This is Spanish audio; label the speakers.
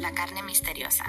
Speaker 1: la carne misteriosa.